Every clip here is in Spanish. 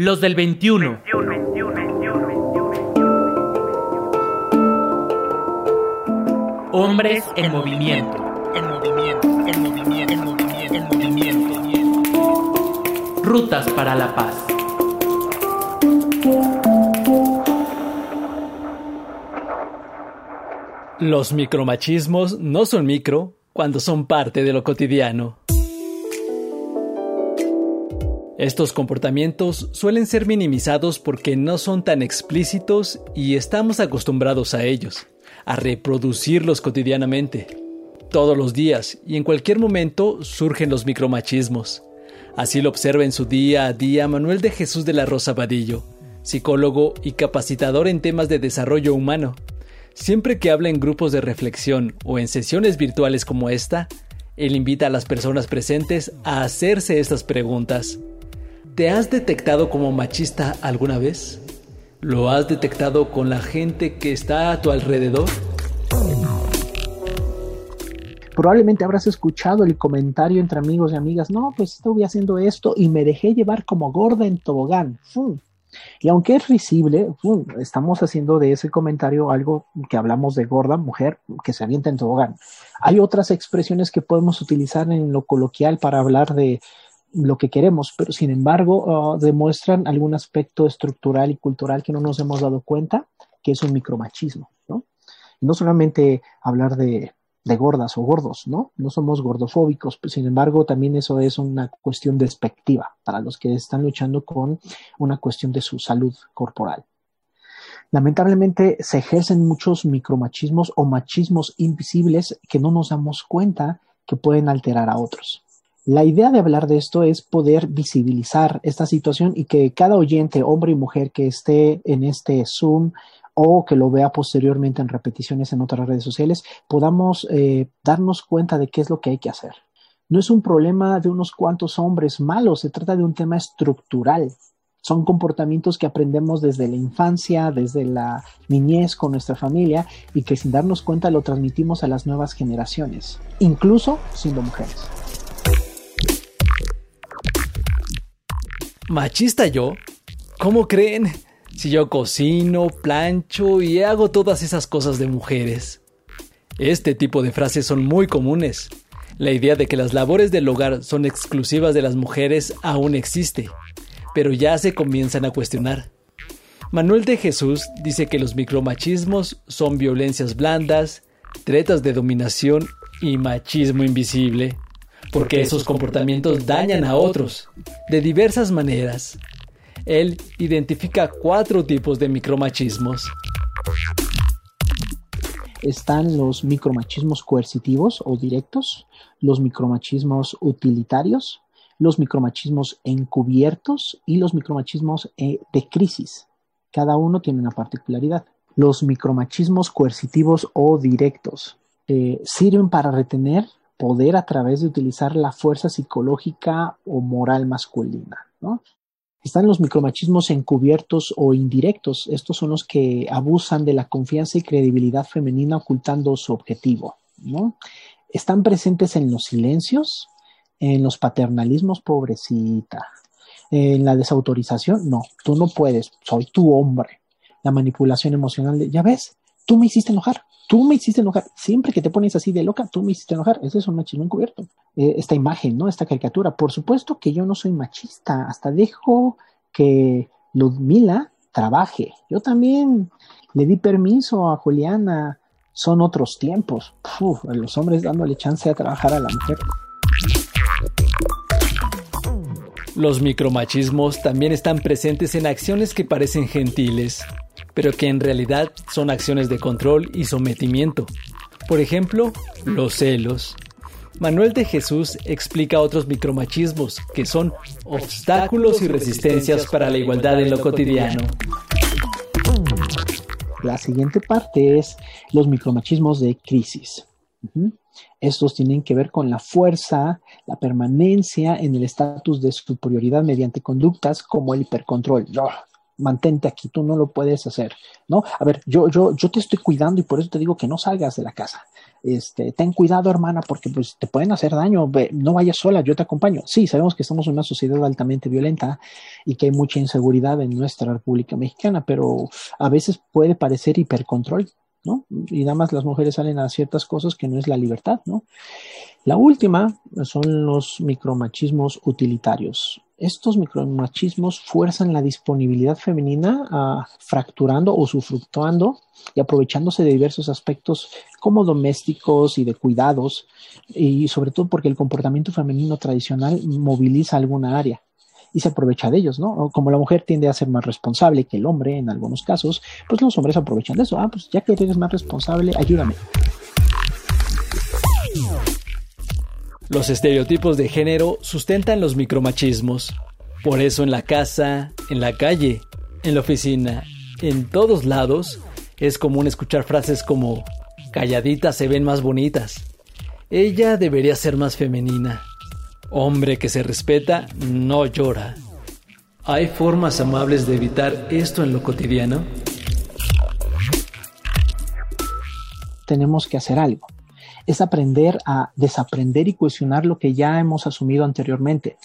Los del 21. Hombres en movimiento. En movimiento, en movimiento, en movimiento, en movimiento. Rutas para la paz. Los micromachismos no son micro cuando son parte de lo cotidiano. Estos comportamientos suelen ser minimizados porque no son tan explícitos y estamos acostumbrados a ellos, a reproducirlos cotidianamente. Todos los días y en cualquier momento surgen los micromachismos. Así lo observa en su día a día Manuel de Jesús de la Rosa Vadillo, psicólogo y capacitador en temas de desarrollo humano. Siempre que habla en grupos de reflexión o en sesiones virtuales como esta, él invita a las personas presentes a hacerse estas preguntas. ¿Te has detectado como machista alguna vez? ¿Lo has detectado con la gente que está a tu alrededor? Probablemente habrás escuchado el comentario entre amigos y amigas, no, pues estuve haciendo esto y me dejé llevar como gorda en tobogán. Y aunque es risible, estamos haciendo de ese comentario algo que hablamos de gorda, mujer, que se avienta en tobogán. Hay otras expresiones que podemos utilizar en lo coloquial para hablar de lo que queremos, pero sin embargo uh, demuestran algún aspecto estructural y cultural que no nos hemos dado cuenta, que es un micromachismo, ¿no? No solamente hablar de, de gordas o gordos, ¿no? No somos gordofóbicos, pero sin embargo también eso es una cuestión despectiva para los que están luchando con una cuestión de su salud corporal. Lamentablemente se ejercen muchos micromachismos o machismos invisibles que no nos damos cuenta que pueden alterar a otros. La idea de hablar de esto es poder visibilizar esta situación y que cada oyente, hombre y mujer que esté en este Zoom o que lo vea posteriormente en repeticiones en otras redes sociales, podamos eh, darnos cuenta de qué es lo que hay que hacer. No es un problema de unos cuantos hombres malos, se trata de un tema estructural. Son comportamientos que aprendemos desde la infancia, desde la niñez con nuestra familia y que sin darnos cuenta lo transmitimos a las nuevas generaciones, incluso siendo mujeres. ¿Machista yo? ¿Cómo creen? Si yo cocino, plancho y hago todas esas cosas de mujeres. Este tipo de frases son muy comunes. La idea de que las labores del hogar son exclusivas de las mujeres aún existe, pero ya se comienzan a cuestionar. Manuel de Jesús dice que los micromachismos son violencias blandas, tretas de dominación y machismo invisible porque esos comportamientos dañan a otros de diversas maneras. Él identifica cuatro tipos de micromachismos. Están los micromachismos coercitivos o directos, los micromachismos utilitarios, los micromachismos encubiertos y los micromachismos eh, de crisis. Cada uno tiene una particularidad. Los micromachismos coercitivos o directos eh, sirven para retener poder a través de utilizar la fuerza psicológica o moral masculina. ¿no? Están los micromachismos encubiertos o indirectos. Estos son los que abusan de la confianza y credibilidad femenina ocultando su objetivo. ¿no? Están presentes en los silencios, en los paternalismos, pobrecita. En la desautorización, no, tú no puedes, soy tu hombre. La manipulación emocional, ya ves, tú me hiciste enojar, tú me hiciste enojar. Siempre que te pones así de loca, tú me hiciste enojar. Ese es un machismo encubierto. Eh, esta imagen, ¿no? Esta caricatura. Por supuesto que yo no soy machista. Hasta dejo que Ludmila trabaje. Yo también le di permiso a Juliana. Son otros tiempos. los hombres dándole chance a trabajar a la mujer. Los micromachismos también están presentes en acciones que parecen gentiles, pero que en realidad son acciones de control y sometimiento. Por ejemplo, los celos. Manuel de Jesús explica otros micromachismos que son obstáculos y resistencias para la igualdad en lo cotidiano. La siguiente parte es los micromachismos de crisis. Estos tienen que ver con la fuerza, la permanencia en el estatus de superioridad mediante conductas como el hipercontrol. Mantente aquí, tú no lo puedes hacer, ¿no? A ver, yo, yo, yo te estoy cuidando y por eso te digo que no salgas de la casa. Este, ten cuidado, hermana, porque pues te pueden hacer daño, no vayas sola, yo te acompaño. Sí, sabemos que estamos en una sociedad altamente violenta y que hay mucha inseguridad en nuestra República Mexicana, pero a veces puede parecer hipercontrol, ¿no? Y nada más las mujeres salen a ciertas cosas que no es la libertad, ¿no? La última son los micromachismos utilitarios. Estos micromachismos fuerzan la disponibilidad femenina a, fracturando o sufructuando y aprovechándose de diversos aspectos como domésticos y de cuidados, y sobre todo porque el comportamiento femenino tradicional moviliza alguna área y se aprovecha de ellos, ¿no? Como la mujer tiende a ser más responsable que el hombre en algunos casos, pues los hombres aprovechan de eso. Ah, pues ya que eres más responsable, ayúdame. Los estereotipos de género sustentan los micromachismos. Por eso en la casa, en la calle, en la oficina, en todos lados, es común escuchar frases como calladitas se ven más bonitas. Ella debería ser más femenina. Hombre que se respeta no llora. ¿Hay formas amables de evitar esto en lo cotidiano? Tenemos que hacer algo. Es aprender a desaprender y cuestionar lo que ya hemos asumido anteriormente.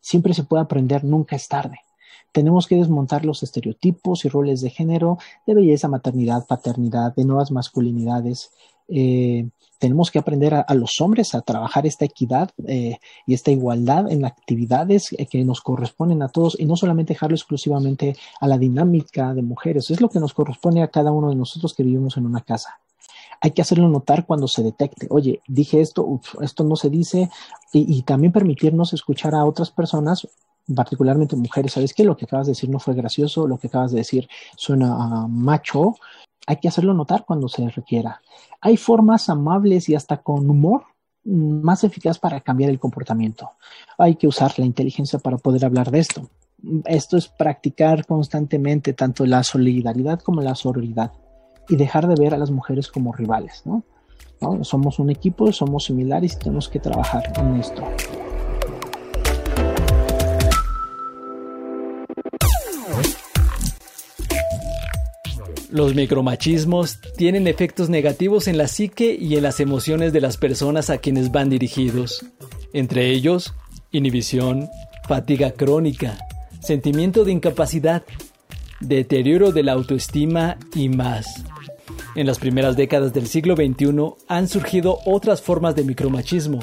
Siempre se puede aprender, nunca es tarde. Tenemos que desmontar los estereotipos y roles de género, de belleza, maternidad, paternidad, de nuevas masculinidades. Eh, tenemos que aprender a, los hombres a trabajar esta equidad eh, y esta igualdad en actividades eh, que nos corresponden a todos y no solamente dejarlo exclusivamente a la dinámica de mujeres. Es lo que nos corresponde a cada uno de nosotros que vivimos en una casa. Hay que hacerlo notar cuando se detecte. Oye, dije esto, esto no se dice y, y también permitirnos escuchar a otras personas particularmente mujeres, ¿sabes qué? Lo que acabas de decir no fue gracioso, lo que acabas de decir suena macho, hay que hacerlo notar cuando se requiera. Hay formas amables y hasta con humor más eficaz para cambiar el comportamiento. Hay que usar la inteligencia para poder hablar de esto. Esto es practicar constantemente tanto la solidaridad como la sororidad y dejar de ver a las mujeres como rivales, ¿no? Somos un equipo, somos similares y tenemos que trabajar en esto. Los micromachismos tienen efectos negativos en la psique y en las emociones de las personas a quienes van dirigidos, entre ellos inhibición, fatiga crónica, sentimiento de incapacidad, deterioro de la autoestima y más. En las primeras décadas del siglo XXI han surgido otras formas de micromachismo.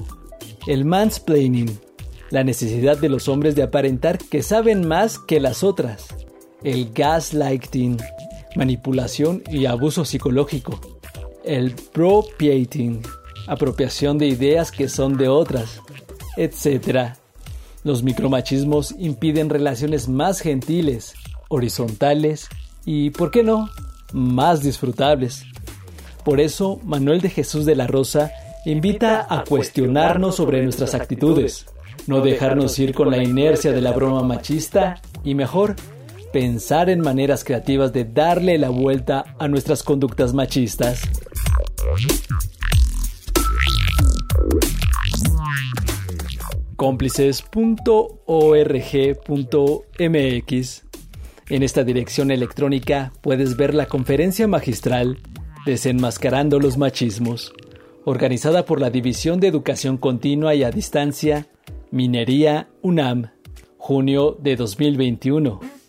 El mansplaining, la necesidad de los hombres de aparentar que saben más que las otras. El gaslighting, manipulación y abuso psicológico. El propiating, apropiación de ideas que son de otras, etc. Los micromachismos impiden relaciones más gentiles, horizontales y, ¿por qué no?, más disfrutables. Por eso, Manuel de Jesús de la Rosa invita a cuestionarnos sobre nuestras actitudes, no dejarnos ir con la inercia de la broma machista y mejor pensar en maneras creativas de darle la vuelta a nuestras conductas machistas. cómplices.org.mx. En esta dirección electrónica puedes ver la conferencia magistral Desenmascarando los Machismos, organizada por la División de Educación Continua y a Distancia, Minería UNAM, junio de 2021.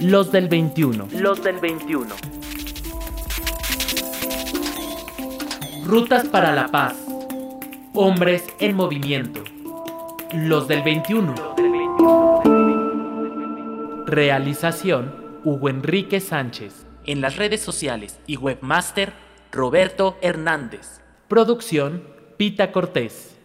los del 21. Los del 21. Rutas para la Paz. Hombres en movimiento. Los del 21. Realización Hugo Enrique Sánchez. En las redes sociales y webmaster Roberto Hernández. Producción Pita Cortés.